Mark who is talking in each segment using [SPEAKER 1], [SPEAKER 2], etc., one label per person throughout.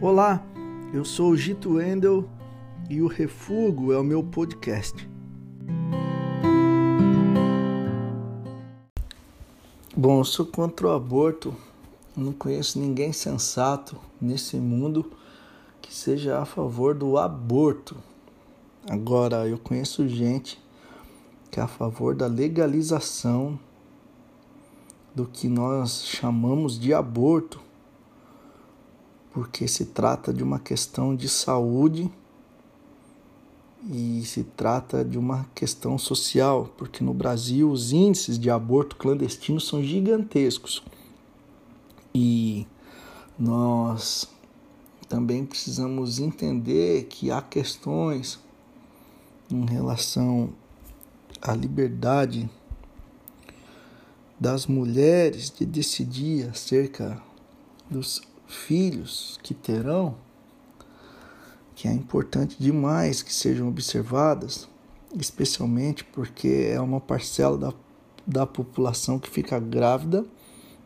[SPEAKER 1] Olá, eu sou o Gito Wendel e o Refugo é o meu podcast. Bom, eu sou contra o aborto. Não conheço ninguém sensato nesse mundo que seja a favor do aborto. Agora, eu conheço gente que é a favor da legalização do que nós chamamos de aborto porque se trata de uma questão de saúde e se trata de uma questão social, porque no Brasil os índices de aborto clandestino são gigantescos. E nós também precisamos entender que há questões em relação à liberdade das mulheres de decidir acerca dos filhos que terão, que é importante demais que sejam observadas, especialmente porque é uma parcela da, da população que fica grávida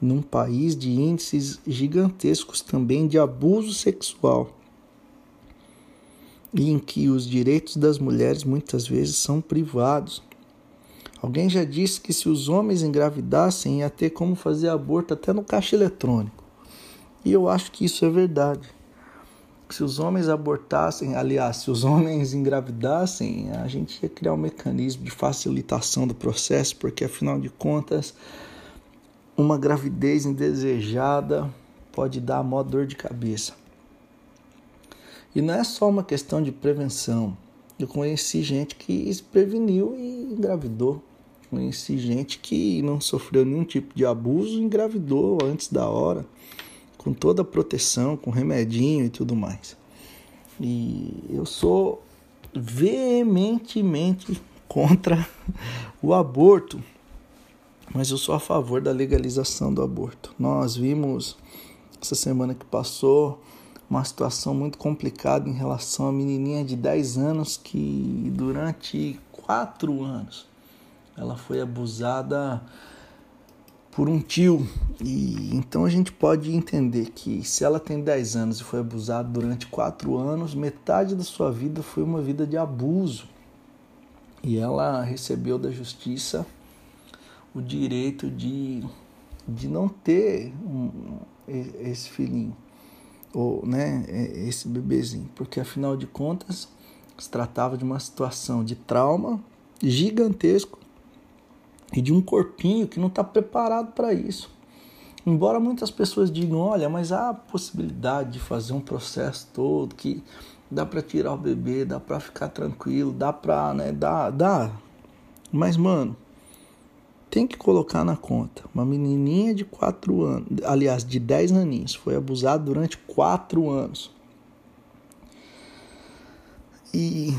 [SPEAKER 1] num país de índices gigantescos também de abuso sexual e em que os direitos das mulheres muitas vezes são privados. Alguém já disse que se os homens engravidassem ia ter como fazer aborto até no caixa eletrônico. E eu acho que isso é verdade. Se os homens abortassem, aliás, se os homens engravidassem, a gente ia criar um mecanismo de facilitação do processo, porque afinal de contas, uma gravidez indesejada pode dar maior dor de cabeça. E não é só uma questão de prevenção. Eu conheci gente que se preveniu e engravidou. Conheci gente que não sofreu nenhum tipo de abuso e engravidou antes da hora com toda a proteção, com remedinho e tudo mais. E eu sou veementemente contra o aborto, mas eu sou a favor da legalização do aborto. Nós vimos essa semana que passou uma situação muito complicada em relação à menininha de 10 anos que durante quatro anos ela foi abusada por um tio. E então a gente pode entender que se ela tem 10 anos e foi abusada durante 4 anos, metade da sua vida foi uma vida de abuso. E ela recebeu da justiça o direito de, de não ter um, esse filhinho, ou né, esse bebezinho, porque afinal de contas se tratava de uma situação de trauma gigantesco e de um corpinho que não está preparado para isso. Embora muitas pessoas digam, olha, mas há a possibilidade de fazer um processo todo que dá para tirar o bebê, dá para ficar tranquilo, dá para, né, dá, dá. Mas mano, tem que colocar na conta. Uma menininha de 4 anos, aliás, de 10 aninhos, foi abusada durante 4 anos. E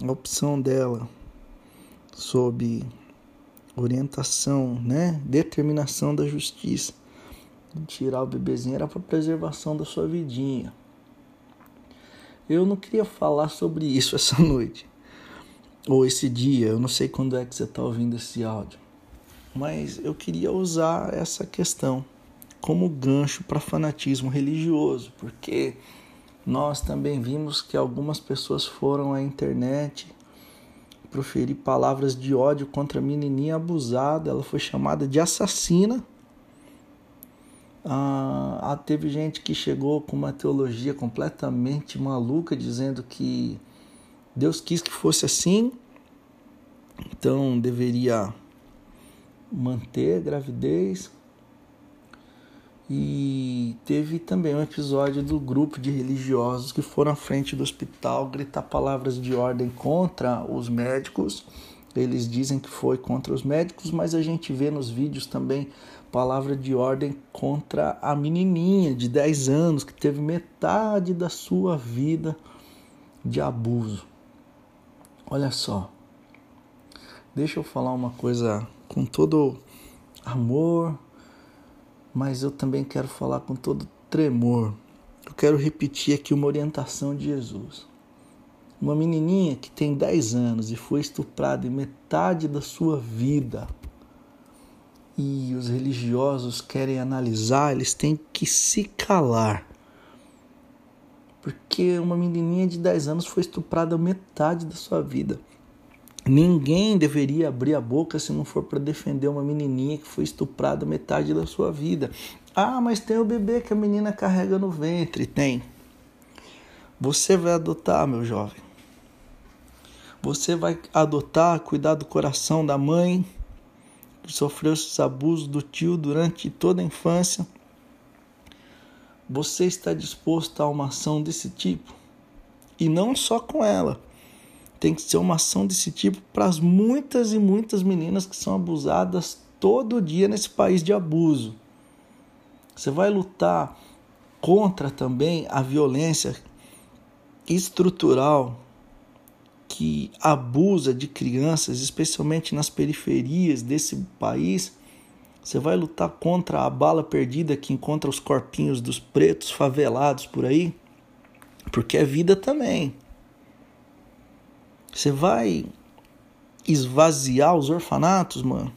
[SPEAKER 1] a opção dela sob orientação, né, determinação da justiça. Tirar o bebezinho era para preservação da sua vidinha. Eu não queria falar sobre isso essa noite ou esse dia, eu não sei quando é que você está ouvindo esse áudio, mas eu queria usar essa questão como gancho para fanatismo religioso, porque nós também vimos que algumas pessoas foram à internet proferir palavras de ódio contra a menininha abusada, ela foi chamada de assassina. Ah, teve gente que chegou com uma teologia completamente maluca, dizendo que Deus quis que fosse assim, então deveria manter a gravidez. E teve também um episódio do grupo de religiosos que foram à frente do hospital gritar palavras de ordem contra os médicos. Eles dizem que foi contra os médicos, mas a gente vê nos vídeos também palavra de ordem contra a menininha de 10 anos que teve metade da sua vida de abuso. Olha só. Deixa eu falar uma coisa com todo amor, mas eu também quero falar com todo tremor. Eu quero repetir aqui uma orientação de Jesus. Uma menininha que tem 10 anos e foi estuprada em metade da sua vida. E os religiosos querem analisar, eles têm que se calar. Porque uma menininha de 10 anos foi estuprada metade da sua vida. Ninguém deveria abrir a boca se não for para defender uma menininha que foi estuprada metade da sua vida. Ah, mas tem o bebê que a menina carrega no ventre. Tem. Você vai adotar, meu jovem. Você vai adotar, cuidar do coração da mãe que sofreu esses abusos do tio durante toda a infância. Você está disposto a uma ação desse tipo? E não só com ela tem que ser uma ação desse tipo para as muitas e muitas meninas que são abusadas todo dia nesse país de abuso. Você vai lutar contra também a violência estrutural que abusa de crianças, especialmente nas periferias desse país. Você vai lutar contra a bala perdida que encontra os corpinhos dos pretos favelados por aí, porque é vida também. Você vai esvaziar os orfanatos, mano?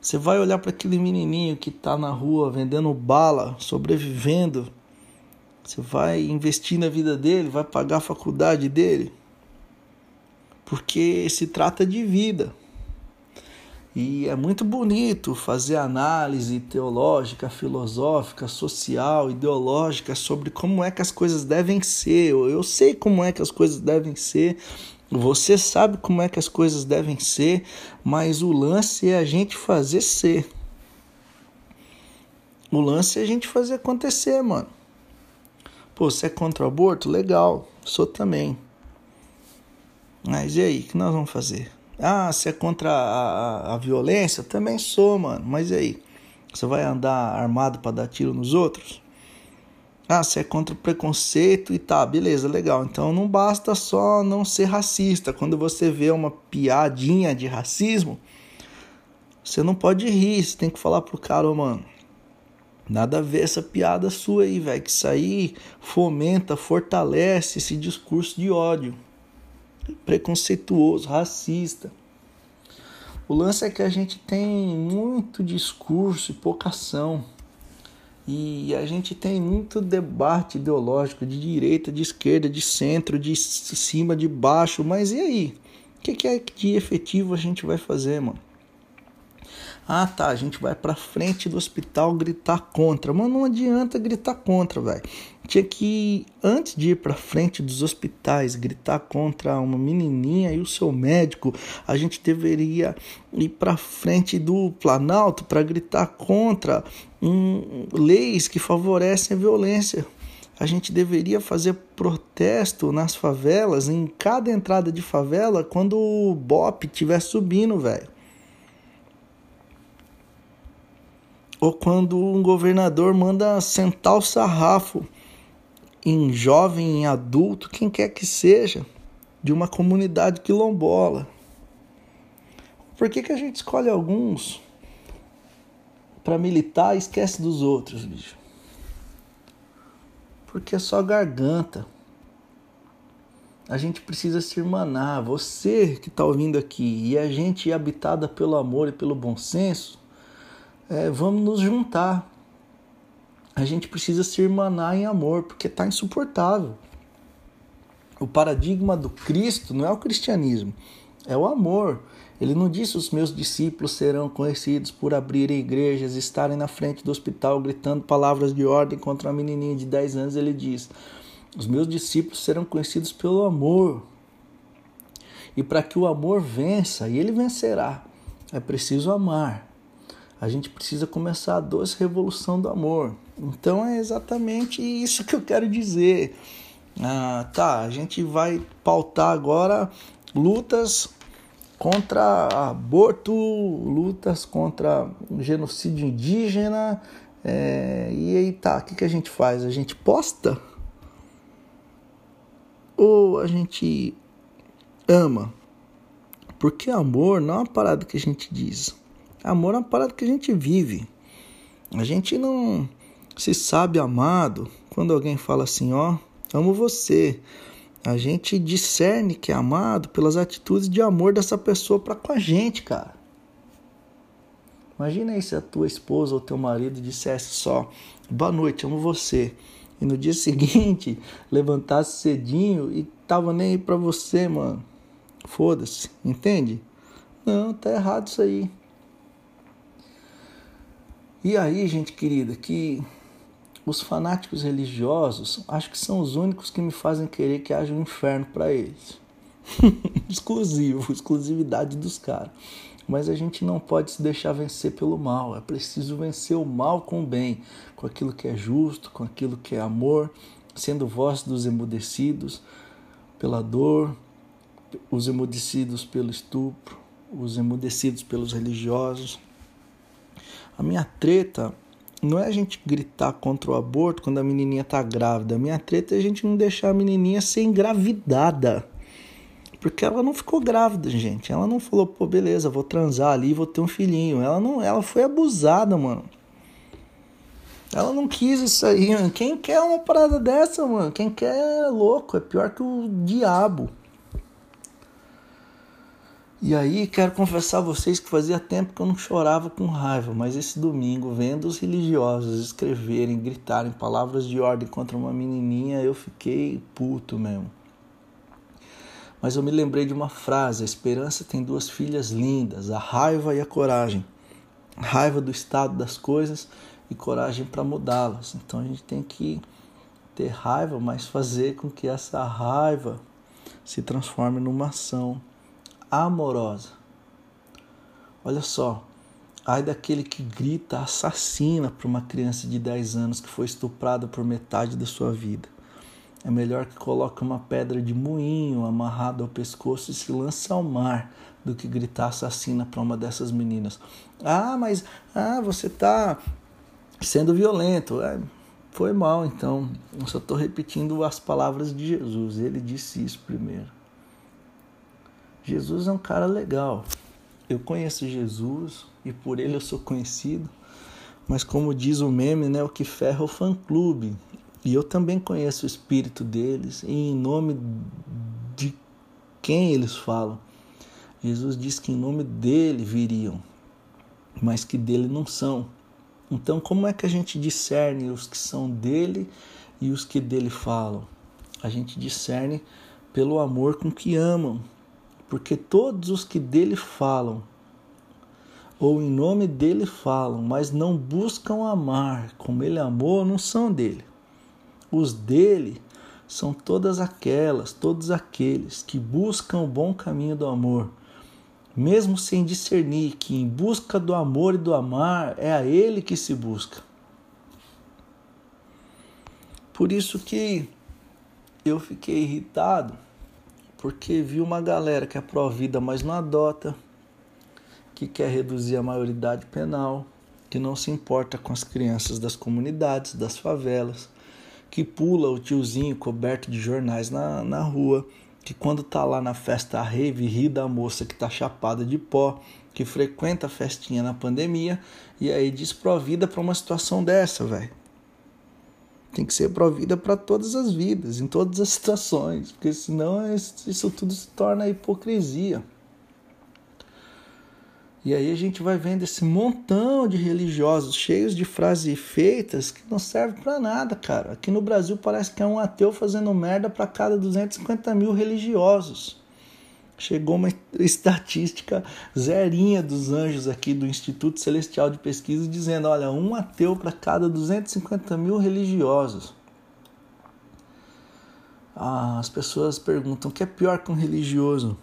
[SPEAKER 1] Você vai olhar para aquele menininho que tá na rua vendendo bala, sobrevivendo. Você vai investir na vida dele, vai pagar a faculdade dele. Porque se trata de vida. E é muito bonito fazer análise teológica, filosófica, social, ideológica sobre como é que as coisas devem ser. Eu sei como é que as coisas devem ser, você sabe como é que as coisas devem ser, mas o lance é a gente fazer ser. O lance é a gente fazer acontecer, mano. Pô, você é contra o aborto? Legal, sou também. Mas e aí, o que nós vamos fazer? Ah, você é contra a, a, a violência? Também sou, mano. Mas e aí? Você vai andar armado para dar tiro nos outros? Ah, você é contra o preconceito e tá, beleza, legal. Então não basta só não ser racista. Quando você vê uma piadinha de racismo, você não pode rir, você tem que falar pro cara, oh, mano. Nada a ver essa piada sua aí, velho. Que isso aí fomenta, fortalece esse discurso de ódio preconceituoso, racista. O lance é que a gente tem muito discurso e pouca ação. E a gente tem muito debate ideológico de direita, de esquerda, de centro, de cima, de baixo. Mas e aí? O que, que é de efetivo a gente vai fazer, mano? Ah, tá, a gente vai pra frente do hospital gritar contra. Mas não adianta gritar contra, velho. Tinha que, antes de ir pra frente dos hospitais, gritar contra uma menininha e o seu médico, a gente deveria ir pra frente do Planalto para gritar contra um, leis que favorecem a violência. A gente deveria fazer protesto nas favelas, em cada entrada de favela, quando o BOP estiver subindo, velho ou quando um governador manda sentar o sarrafo em jovem, em adulto, quem quer que seja, de uma comunidade quilombola. Por que, que a gente escolhe alguns para militar e esquece dos outros, bicho? Porque é só garganta. A gente precisa se irmanar. Você que está ouvindo aqui e a gente habitada pelo amor e pelo bom senso, é, vamos nos juntar. A gente precisa se irmanar em amor, porque está insuportável. O paradigma do Cristo não é o cristianismo, é o amor. Ele não disse os meus discípulos serão conhecidos por abrirem igrejas, estarem na frente do hospital gritando palavras de ordem contra uma menininha de 10 anos. Ele diz: os meus discípulos serão conhecidos pelo amor. E para que o amor vença, e ele vencerá, é preciso amar a gente precisa começar a doce revolução do amor. Então é exatamente isso que eu quero dizer. Ah, tá, a gente vai pautar agora lutas contra aborto, lutas contra genocídio indígena. É, e aí tá, o que, que a gente faz? A gente posta? Ou a gente ama? Porque amor não é uma parada que a gente diz. Amor é uma parada que a gente vive. A gente não se sabe amado quando alguém fala assim, ó, amo você. A gente discerne que é amado pelas atitudes de amor dessa pessoa para com a gente, cara. Imagina aí se a tua esposa ou teu marido dissesse só, boa noite, amo você. e no dia seguinte levantasse cedinho e tava nem aí pra você, mano. Foda-se, entende? Não, tá errado isso aí. E aí, gente querida, que os fanáticos religiosos acho que são os únicos que me fazem querer que haja um inferno para eles. Exclusivo, exclusividade dos caras. Mas a gente não pode se deixar vencer pelo mal. É preciso vencer o mal com o bem, com aquilo que é justo, com aquilo que é amor, sendo voz dos emudecidos pela dor, os emudecidos pelo estupro, os emudecidos pelos religiosos. A minha treta não é a gente gritar contra o aborto quando a menininha tá grávida. Minha treta é a gente não deixar a menininha ser engravidada. Porque ela não ficou grávida, gente. Ela não falou, pô, beleza, vou transar ali, vou ter um filhinho. Ela não, ela foi abusada, mano. Ela não quis isso aí, mano. Quem quer uma parada dessa, mano? Quem quer é louco, é pior que o diabo. E aí quero confessar a vocês que fazia tempo que eu não chorava com raiva, mas esse domingo, vendo os religiosos escreverem, gritarem palavras de ordem contra uma menininha, eu fiquei puto mesmo. Mas eu me lembrei de uma frase: a esperança tem duas filhas lindas, a raiva e a coragem. Raiva do estado das coisas e coragem para mudá-las. Então a gente tem que ter raiva, mas fazer com que essa raiva se transforme numa ação amorosa. Olha só, ai daquele que grita assassina para uma criança de 10 anos que foi estuprada por metade da sua vida. É melhor que coloque uma pedra de moinho amarrada ao pescoço e se lance ao mar do que gritar assassina para uma dessas meninas. Ah, mas ah, você está sendo violento. É, foi mal, então. Eu só estou repetindo as palavras de Jesus. Ele disse isso primeiro. Jesus é um cara legal. Eu conheço Jesus e por ele eu sou conhecido. Mas como diz o meme, né, o que ferra é o fã-clube. E eu também conheço o espírito deles e em nome de quem eles falam. Jesus diz que em nome dele viriam, mas que dele não são. Então, como é que a gente discerne os que são dele e os que dele falam? A gente discerne pelo amor com que amam, porque todos os que dele falam ou em nome dele falam, mas não buscam amar como ele amou, não são dele. Os dele são todas aquelas, todos aqueles que buscam o bom caminho do amor, mesmo sem discernir que em busca do amor e do amar é a ele que se busca. Por isso que eu fiquei irritado, porque vi uma galera que é pró-vida, mas não adota, que quer reduzir a maioridade penal, que não se importa com as crianças das comunidades, das favelas que pula o tiozinho coberto de jornais na, na rua, que quando tá lá na festa rave ri da moça que tá chapada de pó, que frequenta a festinha na pandemia e aí desprovida para uma situação dessa, velho. Tem que ser provida para todas as vidas, em todas as situações, porque senão isso tudo se torna hipocrisia. E aí a gente vai vendo esse montão de religiosos cheios de frases feitas que não servem para nada, cara. Aqui no Brasil parece que é um ateu fazendo merda para cada 250 mil religiosos. Chegou uma estatística zerinha dos anjos aqui do Instituto Celestial de Pesquisa dizendo: olha, um ateu para cada 250 mil religiosos. Ah, as pessoas perguntam: o que é pior que um religioso?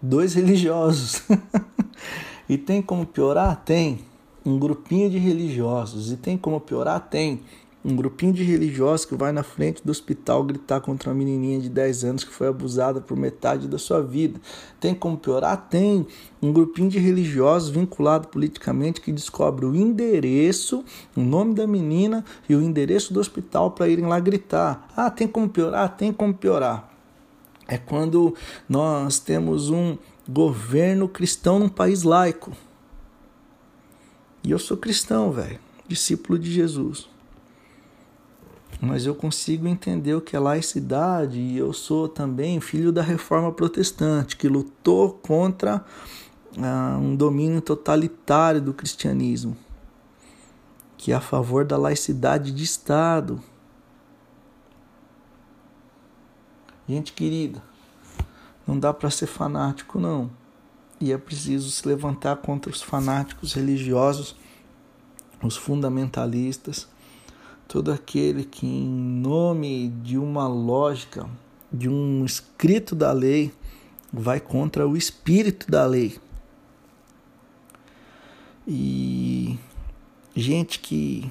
[SPEAKER 1] dois religiosos. e tem como piorar? Tem. Um grupinho de religiosos. E tem como piorar? Tem. Um grupinho de religiosos que vai na frente do hospital gritar contra uma menininha de 10 anos que foi abusada por metade da sua vida. Tem como piorar? Tem. Um grupinho de religiosos vinculado politicamente que descobre o endereço, o nome da menina e o endereço do hospital para irem lá gritar. Ah, tem como piorar? Tem como piorar é quando nós temos um governo cristão num país laico. E eu sou cristão, velho, discípulo de Jesus mas eu consigo entender o que é laicidade e eu sou também filho da reforma protestante, que lutou contra ah, um domínio totalitário do cristianismo, que é a favor da laicidade de Estado. Gente querida, não dá para ser fanático, não. E é preciso se levantar contra os fanáticos religiosos, os fundamentalistas todo aquele que, em nome de uma lógica, de um escrito da lei, vai contra o espírito da lei. E gente que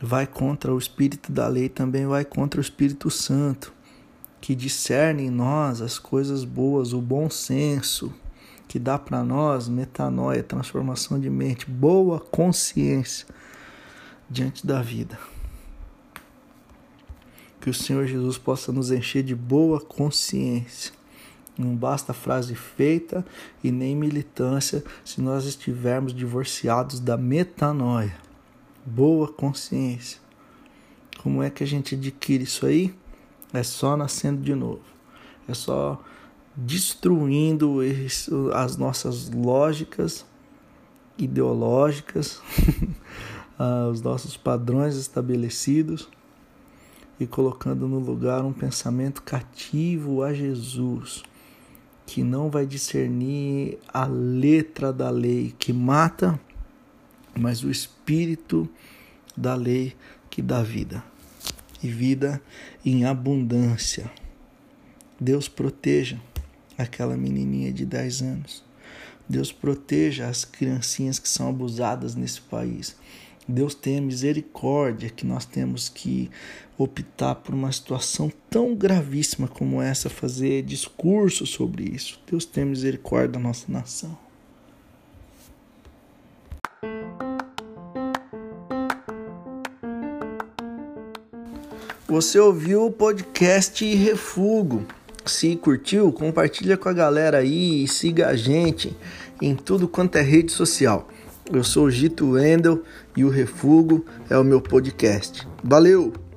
[SPEAKER 1] vai contra o espírito da lei também vai contra o Espírito Santo, que discerne em nós as coisas boas, o bom senso, que dá para nós metanoia, transformação de mente, boa consciência diante da vida. Que o Senhor Jesus possa nos encher de boa consciência. Não basta frase feita e nem militância se nós estivermos divorciados da metanoia. Boa consciência. Como é que a gente adquire isso aí? É só nascendo de novo. É só destruindo as nossas lógicas ideológicas, ah, os nossos padrões estabelecidos e colocando no lugar um pensamento cativo a Jesus, que não vai discernir a letra da lei que mata, mas o espírito da lei que dá vida e vida em abundância. Deus proteja aquela menininha de 10 anos. Deus proteja as criancinhas que são abusadas nesse país. Deus tenha misericórdia que nós temos que optar por uma situação tão gravíssima como essa, fazer discurso sobre isso. Deus tenha misericórdia da nossa nação. Você ouviu o podcast Refugo. Se curtiu, compartilha com a galera aí e siga a gente em tudo quanto é rede social. Eu sou Gito Wendel e o Refugo é o meu podcast. Valeu!